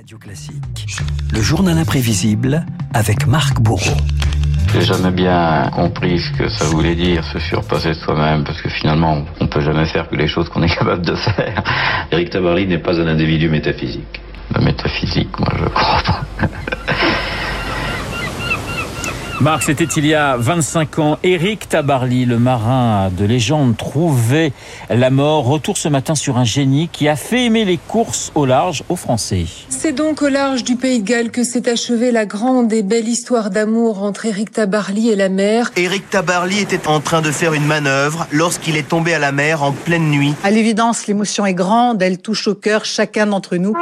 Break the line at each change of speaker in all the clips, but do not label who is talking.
Radio Classique, le journal imprévisible avec Marc Bourreau.
J'ai jamais bien compris ce que ça voulait dire, se surpasser soi-même, parce que finalement, on peut jamais faire que les choses qu'on est capable de faire.
Eric Tabarly n'est pas un individu métaphysique.
La métaphysique, moi, je crois pas.
Marc, c'était il y a 25 ans. Éric Tabarly, le marin de légende, trouvait la mort. Retour ce matin sur un génie qui a fait aimer les courses au large aux Français.
C'est donc au large du Pays de Galles que s'est achevée la grande et belle histoire d'amour entre Éric Tabarly et la mer.
Éric Tabarly était en train de faire une manœuvre lorsqu'il est tombé à la mer en pleine nuit.
À l'évidence, l'émotion est grande, elle touche au cœur chacun d'entre nous.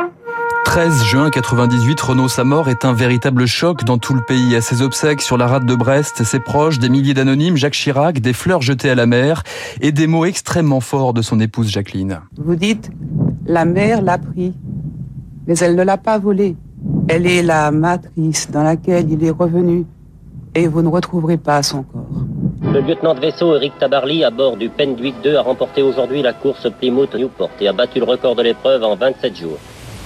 13 juin 98, Renault sa mort est un véritable choc dans tout le pays. À ses obsèques sur la rade de Brest, ses proches, des milliers d'anonymes, Jacques Chirac, des fleurs jetées à la mer et des mots extrêmement forts de son épouse Jacqueline.
Vous dites, la mer l'a pris, mais elle ne l'a pas volé. Elle est la matrice dans laquelle il est revenu et vous ne retrouverez pas son corps.
Le lieutenant de vaisseau Eric Tabarly, à bord du Pendwick 2, a remporté aujourd'hui la course Plymouth Newport et a battu le record de l'épreuve en 27 jours.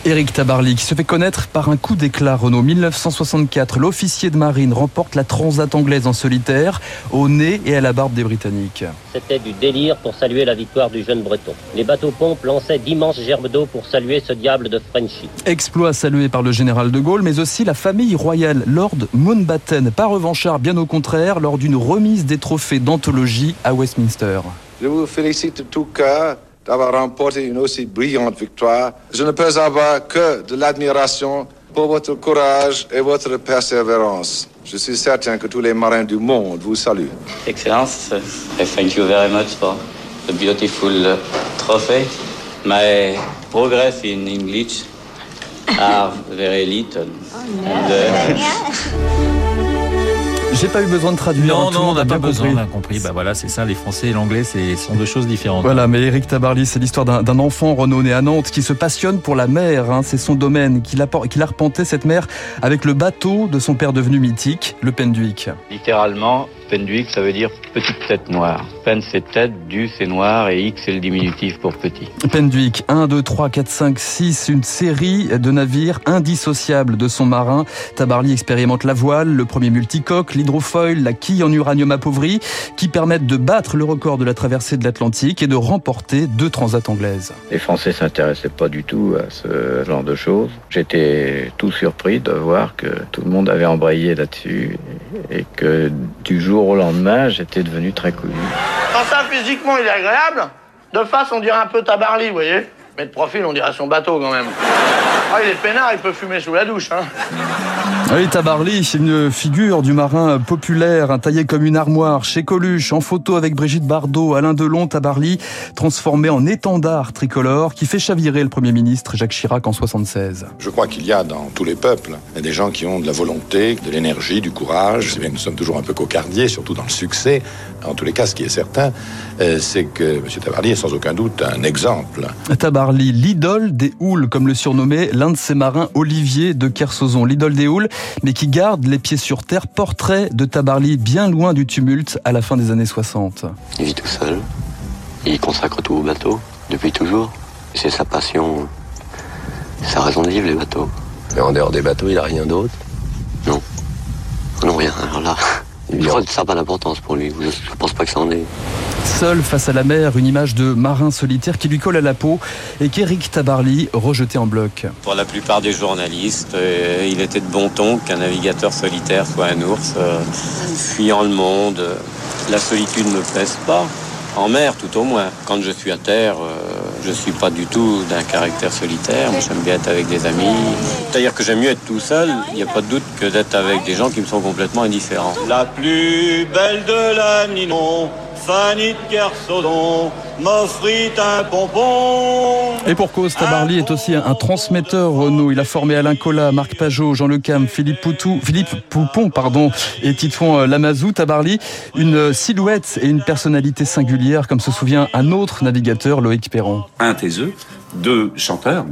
Éric Tabarly, qui se fait connaître par un coup d'éclat Renault 1964, l'officier de marine remporte la transat anglaise en solitaire, au nez et à la barbe des Britanniques.
C'était du délire pour saluer la victoire du jeune breton. Les bateaux-pompes lançaient d'immenses gerbes d'eau pour saluer ce diable de Frenchy.
Exploit salué par le général de Gaulle, mais aussi la famille royale, Lord Mountbatten, pas revanchard, bien au contraire, lors d'une remise des trophées d'anthologie à Westminster.
Je vous félicite tout cœur d'avoir remporté une aussi brillante victoire. Je ne peux avoir que de l'admiration pour votre courage et votre persévérance. Je suis certain que tous les marins du monde vous saluent.
Excellence, I thank you very much for the beautiful trophy. My progress in English are very little. And, uh,
J'ai pas eu besoin de traduire.
Non,
hein, tout le
non, on
monde
n'a
a
pas besoin, on
compris.
a compris. Bah voilà, c'est ça, les Français et l'anglais, c'est sont deux choses différentes.
Voilà, mais Éric Tabarly, c'est l'histoire d'un enfant né à Nantes qui se passionne pour la mer. hein. c'est son domaine, qu'il qu'il arpentait cette mer avec le bateau de son père devenu mythique, le Pendwick.
Littéralement, Pendwick, ça veut dire petite tête noire. Pen, c'est tête, du, c'est noir, et X, c'est le diminutif pour petit.
Pendwick, 1, 2, 3, 4, 5, 6, une série de navires indissociables de son marin. Tabarly expérimente la voile, le premier multicoque, l'hydrofoil, la quille en uranium appauvri, qui permettent de battre le record de la traversée de l'Atlantique et de remporter deux transats anglaises.
Les Français s'intéressaient pas du tout à ce genre de choses. J'étais tout surpris de voir que tout le monde avait embrayé là-dessus et que du jour au lendemain, j'étais devenu très connu.
Quand ça, physiquement, il est agréable, de face, on dirait un peu Tabarly, vous voyez Mais de profil, on dirait son bateau, quand même. Ah, il est peinard, il peut fumer sous la douche, hein.
Oui, Tabarly, c'est une figure du marin populaire, un taillé comme une armoire, chez Coluche, en photo avec Brigitte Bardot, Alain Delon, Tabarly, transformé en étendard tricolore qui fait chavirer le Premier ministre Jacques Chirac en 76.
Je crois qu'il y a dans tous les peuples des gens qui ont de la volonté, de l'énergie, du courage. Bien que nous sommes toujours un peu cocardiers, surtout dans le succès. En tous les cas, ce qui est certain, euh, c'est que M. Tabarly est sans aucun doute un exemple.
Tabarly, l'idole des houles, comme le surnommait l'un de ses marins, Olivier de Kersauzon. L'idole des houles, mais qui garde les pieds sur terre. Portrait de Tabarly bien loin du tumulte à la fin des années 60.
Il vit tout seul. Il consacre tout au bateau, depuis toujours. C'est sa passion, sa raison de vivre, les bateaux. Mais en dehors des bateaux, il a rien d'autre Non. Non, rien. Alors là, je crois que ça n'a pas d'importance pour lui. Je, je pense pas que ça en ait.
Seul face à la mer, une image de marin solitaire qui lui colle à la peau et qu'Éric Tabarly rejeté en bloc.
Pour la plupart des journalistes, euh, il était de bon ton qu'un navigateur solitaire soit un ours, euh, fuyant le monde. La solitude ne me pèse pas. En mer, tout au moins. Quand je suis à terre, euh, je suis pas du tout d'un caractère solitaire. Moi, j'aime bien être avec des amis. C'est-à-dire que j'aime mieux être tout seul, il n'y a pas de doute, que d'être avec des gens qui me sont complètement indifférents. La plus belle de la Ninon, Fanny de Kersodon, m'offrit un pompon.
Et pour cause, Tabarly est aussi un, un transmetteur Renault. Il a formé Alain Collat, Marc Pajot, Jean Le Cam, Philippe Poutou, Philippe Poupon, pardon, et Titouan euh, Lamazou. Tabarly, une silhouette et une personnalité singulière, comme se souvient un autre navigateur, Loïc Perron.
un taiseux, deux chanteurs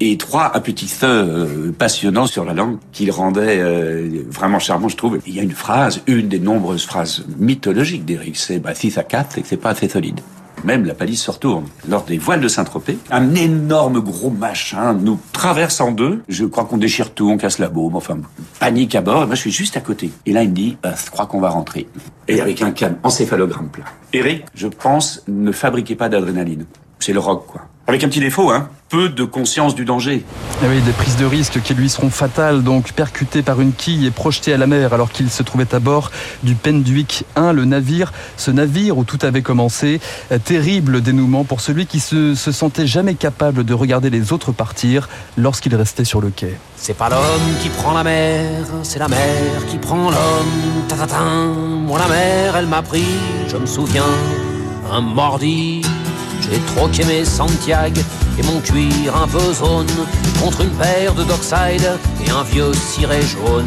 et trois apétisseurs euh, passionnants sur la langue qui le rendaient euh, vraiment charmant, je trouve. Il y a une phrase, une des nombreuses phrases mythologiques d'Éric, c'est bah, si ça c'est que c'est pas assez solide. même la palisse se retourne. Lors des voiles de Saint-Tropez, un énorme gros machin nous traverse en deux. Je crois qu'on déchire tout, on casse la baume, enfin, panique à bord. Et moi, je suis juste à côté. Et là, il me dit, bah, je crois qu'on va rentrer. Et avec un calme encéphalogramme plein. Eric, je pense, ne fabriquez pas d'adrénaline. C'est le rock, quoi. Avec un petit défaut, hein. Peu de conscience du danger.
Eh oui, des prises de risque qui lui seront fatales, donc percuté par une quille et projeté à la mer alors qu'il se trouvait à bord du Penduic 1, le navire, ce navire où tout avait commencé. Terrible dénouement pour celui qui se, se sentait jamais capable de regarder les autres partir lorsqu'il restait sur le quai.
C'est pas l'homme qui prend la mer, c'est la mer qui prend l'homme. Tatatin, moi la mer, elle m'a pris, je me souviens, un mordi. J'ai troqué mes Santiago et mon cuir un peu zone contre une paire de Dockside et un vieux ciré jaune.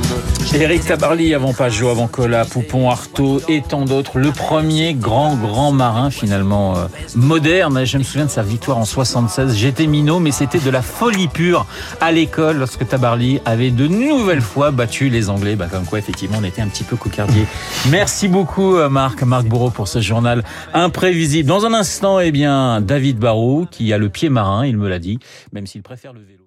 Éric Tabarly, avant Pajot, avant Cola, Poupon, Artaud et tant d'autres. Le premier grand, grand marin finalement euh, moderne. Je me souviens de sa victoire en 76. J'étais minot, mais c'était de la folie pure à l'école lorsque Tabarly avait de nouvelles fois battu les Anglais. Bah, comme quoi, effectivement, on était un petit peu cocardier. Merci beaucoup, euh, Marc, Marc Bourreau, pour ce journal imprévisible. Dans un instant, eh bien, David Barrault, qui a le pied marin, il me l'a dit, même s'il préfère le vélo.